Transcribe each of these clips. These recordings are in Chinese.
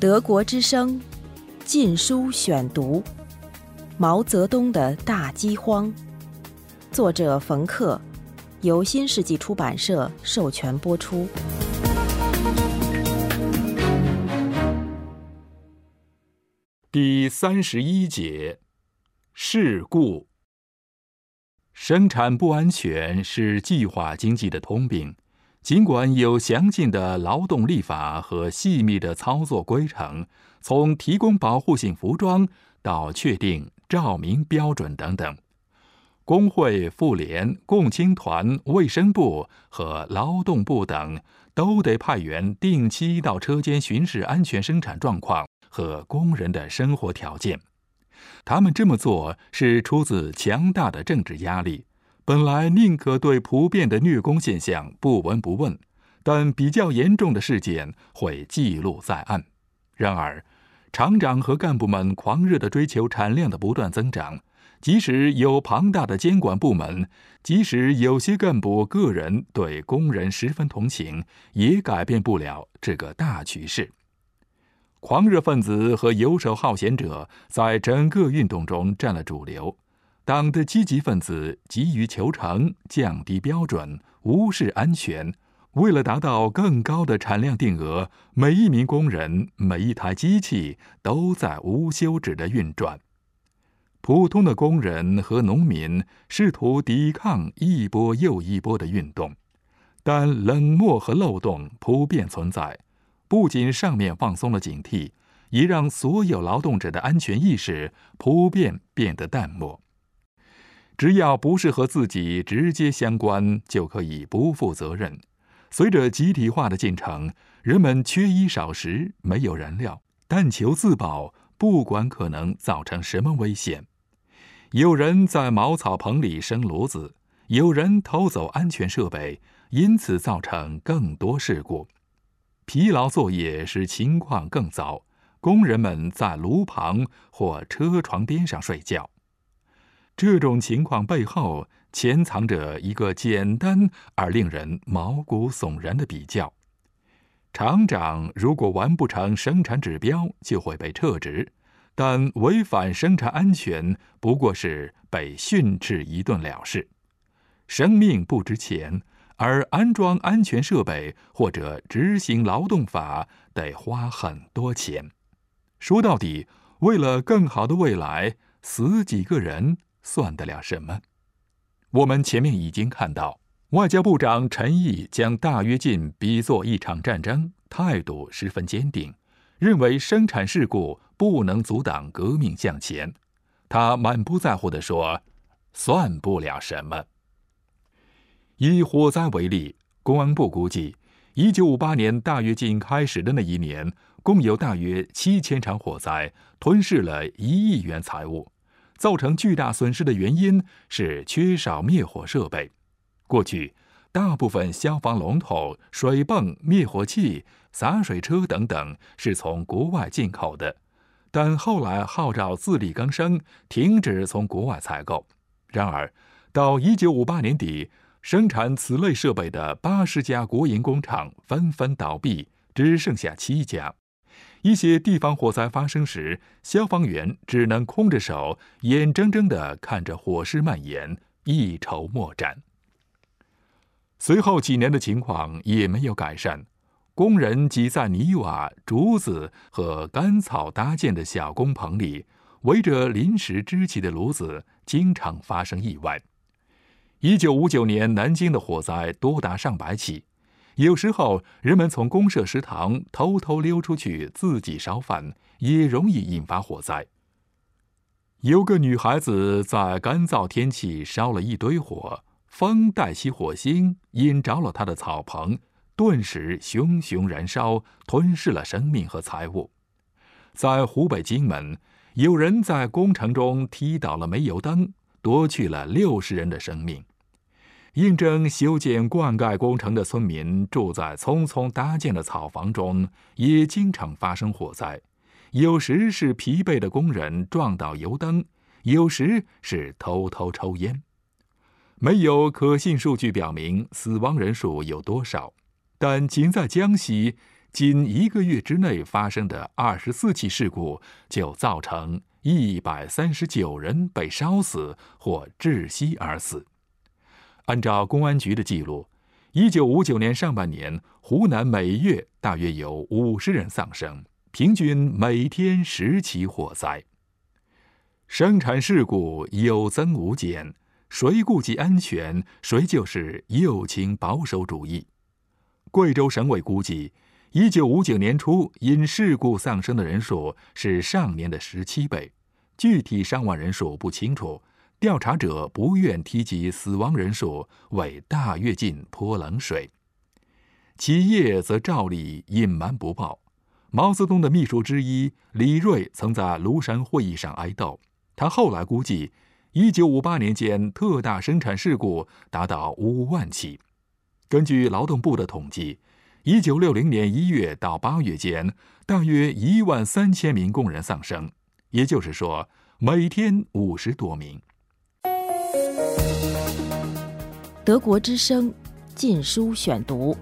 德国之声《禁书选读》：毛泽东的大饥荒，作者冯克，由新世纪出版社授权播出。第三十一节：事故。生产不安全是计划经济的通病。尽管有详尽的劳动立法和细密的操作规程，从提供保护性服装到确定照明标准等等，工会、妇联、共青团、卫生部和劳动部等都得派员定期到车间巡视安全生产状况和工人的生活条件。他们这么做是出自强大的政治压力。本来宁可对普遍的虐工现象不闻不问，但比较严重的事件会记录在案。然而，厂长和干部们狂热地追求产量的不断增长，即使有庞大的监管部门，即使有些干部个人对工人十分同情，也改变不了这个大趋势。狂热分子和游手好闲者在整个运动中占了主流。党的积极分子急于求成，降低标准，无视安全。为了达到更高的产量定额，每一名工人、每一台机器都在无休止的运转。普通的工人和农民试图抵抗一波又一波的运动，但冷漠和漏洞普遍存在。不仅上面放松了警惕，也让所有劳动者的安全意识普遍变得淡漠。只要不是和自己直接相关，就可以不负责任。随着集体化的进程，人们缺衣少食，没有燃料，但求自保，不管可能造成什么危险。有人在茅草棚里生炉子，有人偷走安全设备，因此造成更多事故。疲劳作业使情况更糟，工人们在炉旁或车床边上睡觉。这种情况背后潜藏着一个简单而令人毛骨悚然的比较：厂长如果完不成生产指标，就会被撤职；但违反生产安全，不过是被训斥一顿了事。生命不值钱，而安装安全设备或者执行劳动法得花很多钱。说到底，为了更好的未来，死几个人。算得了什么？我们前面已经看到，外交部长陈毅将大跃进比作一场战争，态度十分坚定，认为生产事故不能阻挡革命向前。他满不在乎地说：“算不了什么。”以火灾为例，公安部估计，一九五八年大跃进开始的那一年，共有大约七千场火灾，吞噬了一亿元财物。造成巨大损失的原因是缺少灭火设备。过去，大部分消防龙头、水泵、灭火器、洒水车等等是从国外进口的，但后来号召自力更生，停止从国外采购。然而，到一九五八年底，生产此类设备的八十家国营工厂纷纷倒闭，只剩下七家。一些地方火灾发生时，消防员只能空着手，眼睁睁地看着火势蔓延，一筹莫展。随后几年的情况也没有改善，工人挤在泥瓦、竹子和干草搭建的小工棚里，围着临时支起的炉子，经常发生意外。一九五九年南京的火灾多达上百起。有时候，人们从公社食堂偷偷溜出去自己烧饭，也容易引发火灾。有个女孩子在干燥天气烧了一堆火，风带起火星，引着了她的草棚，顿时熊熊燃烧，吞噬了生命和财物。在湖北荆门，有人在工程中踢倒了煤油灯，夺去了六十人的生命。应征修建灌溉工程的村民住在匆匆搭建的草房中，也经常发生火灾。有时是疲惫的工人撞倒油灯，有时是偷偷抽烟。没有可信数据表明死亡人数有多少，但仅在江西，仅一个月之内发生的二十四起事故，就造成一百三十九人被烧死或窒息而死。按照公安局的记录，一九五九年上半年，湖南每月大约有五十人丧生，平均每天十起火灾。生产事故有增无减，谁顾及安全，谁就是右倾保守主义。贵州省委估计，一九五九年初因事故丧生的人数是上年的十七倍，具体伤亡人数不清楚。调查者不愿提及死亡人数，为大跃进泼冷水。企业则照例隐瞒不报。毛泽东的秘书之一李锐曾在庐山会议上哀悼。他后来估计，一九五八年间特大生产事故达到五万起。根据劳动部的统计，一九六零年一月到八月间，大约一万三千名工人丧生，也就是说，每天五十多名。德国之声《禁书选读》：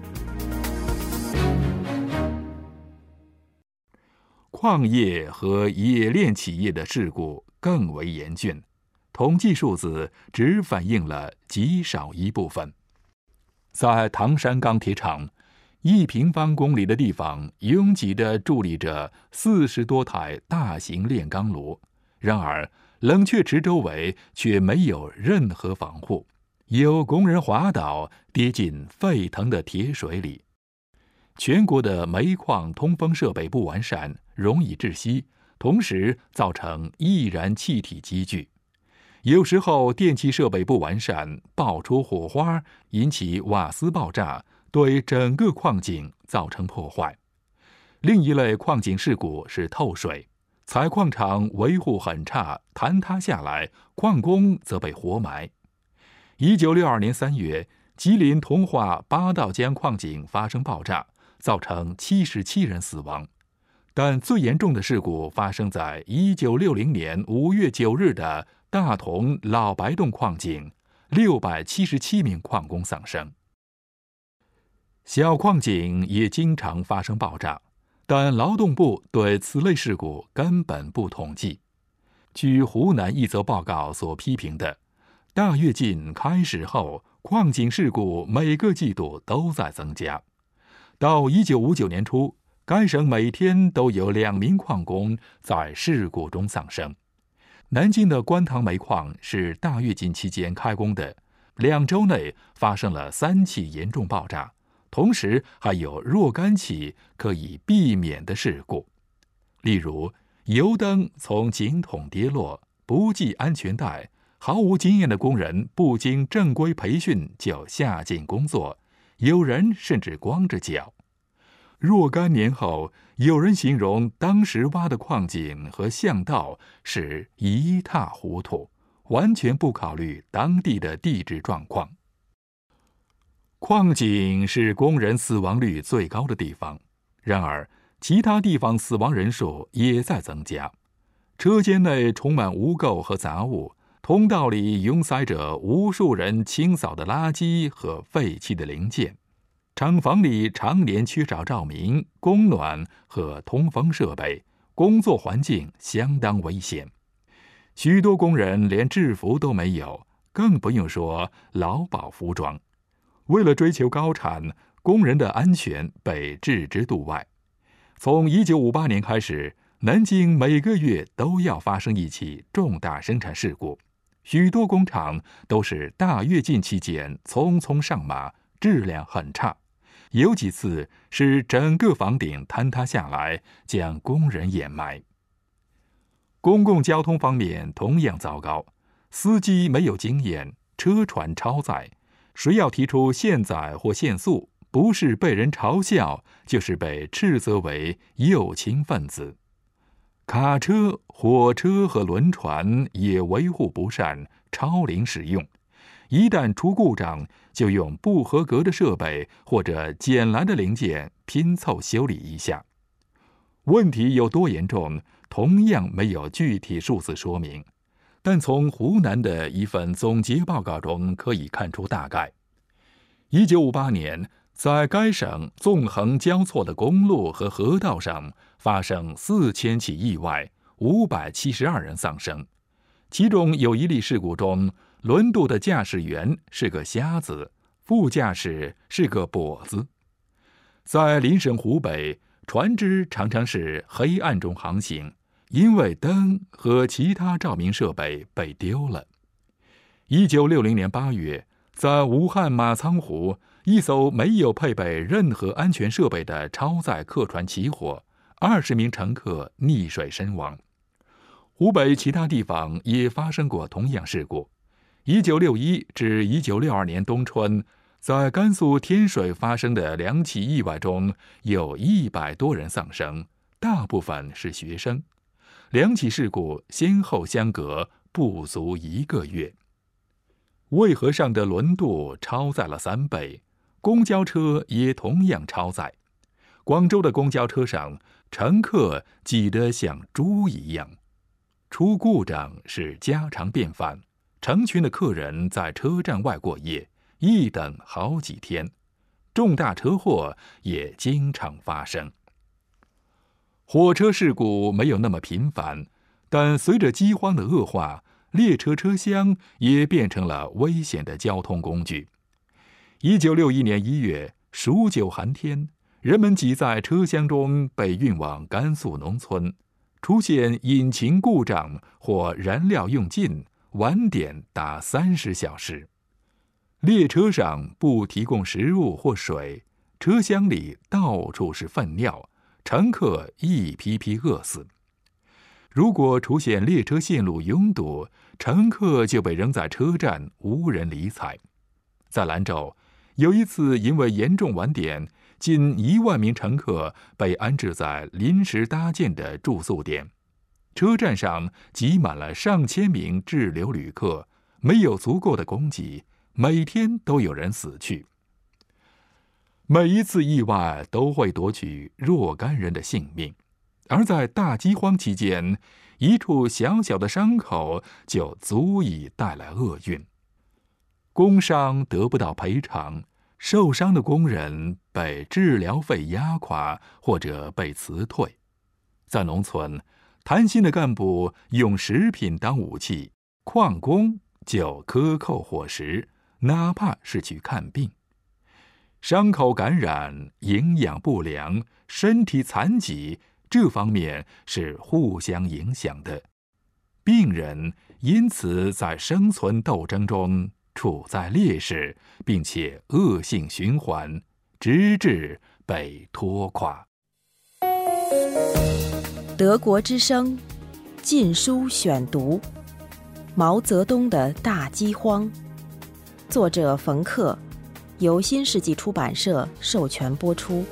矿业和冶炼企业的事故更为严峻，统计数字只反映了极少一部分。在唐山钢铁厂，一平方公里的地方拥挤地伫立着四十多台大型炼钢炉，然而。冷却池周围却没有任何防护，有工人滑倒，跌进沸腾的铁水里。全国的煤矿通风设备不完善，容易窒息，同时造成易燃气体积聚。有时候电气设备不完善，爆出火花，引起瓦斯爆炸，对整个矿井造成破坏。另一类矿井事故是透水。采矿场维护很差，坍塌下来，矿工则被活埋。一九六二年三月，吉林通化八道江矿井发生爆炸，造成七十七人死亡。但最严重的事故发生在一九六零年五月九日的大同老白洞矿井，六百七十七名矿工丧生。小矿井也经常发生爆炸。但劳动部对此类事故根本不统计。据湖南一则报告所批评的，大跃进开始后，矿井事故每个季度都在增加。到一九五九年初，该省每天都有两名矿工在事故中丧生。南京的官塘煤矿是大跃进期间开工的，两周内发生了三起严重爆炸。同时还有若干起可以避免的事故，例如油灯从井筒跌落，不系安全带，毫无经验的工人不经正规培训就下井工作，有人甚至光着脚。若干年后，有人形容当时挖的矿井和巷道是一塌糊涂，完全不考虑当地的地质状况。矿井是工人死亡率最高的地方，然而其他地方死亡人数也在增加。车间内充满污垢和杂物，通道里拥塞着无数人清扫的垃圾和废弃的零件，厂房里常年缺少照明、供暖和通风设备，工作环境相当危险。许多工人连制服都没有，更不用说劳保服装。为了追求高产，工人的安全被置之度外。从一九五八年开始，南京每个月都要发生一起重大生产事故，许多工厂都是大跃进期间匆匆上马，质量很差。有几次是整个房顶坍塌下来，将工人掩埋。公共交通方面同样糟糕，司机没有经验，车船超载。谁要提出限载或限速，不是被人嘲笑，就是被斥责为右倾分子。卡车、火车和轮船也维护不善，超龄使用。一旦出故障，就用不合格的设备或者捡来的零件拼凑修理一下。问题有多严重，同样没有具体数字说明。但从湖南的一份总结报告中可以看出大概。一九五八年，在该省纵横交错的公路和河道上发生四千起意外，五百七十二人丧生。其中有一例事故中，轮渡的驾驶员是个瞎子，副驾驶是个跛子。在邻省湖北，船只常常是黑暗中航行，因为灯和其他照明设备被丢了。一九六零年八月，在武汉马仓湖。一艘没有配备任何安全设备的超载客船起火，二十名乘客溺水身亡。湖北其他地方也发生过同样事故。一九六一至一九六二年冬春，在甘肃天水发生的两起意外中，有一百多人丧生，大部分是学生。两起事故先后相隔不足一个月。渭河上的轮渡超载了三倍。公交车也同样超载，广州的公交车上乘客挤得像猪一样，出故障是家常便饭。成群的客人在车站外过夜，一等好几天，重大车祸也经常发生。火车事故没有那么频繁，但随着饥荒的恶化，列车车厢也变成了危险的交通工具。一九六一年一月，数九寒天，人们挤在车厢中被运往甘肃农村，出现引擎故障或燃料用尽，晚点达三十小时。列车上不提供食物或水，车厢里到处是粪尿，乘客一批批饿死。如果出现列车线路拥堵，乘客就被扔在车站，无人理睬。在兰州。有一次，因为严重晚点，近一万名乘客被安置在临时搭建的住宿点。车站上挤满了上千名滞留旅客，没有足够的供给，每天都有人死去。每一次意外都会夺取若干人的性命，而在大饥荒期间，一处小小的伤口就足以带来厄运。工伤得不到赔偿，受伤的工人被治疗费压垮，或者被辞退。在农村，贪心的干部用食品当武器，矿工就克扣伙食，哪怕是去看病。伤口感染、营养不良、身体残疾，这方面是互相影响的。病人因此在生存斗争中。处在劣势，并且恶性循环，直至被拖垮。德国之声《禁书选读》：毛泽东的大饥荒，作者冯克，由新世纪出版社授权播出。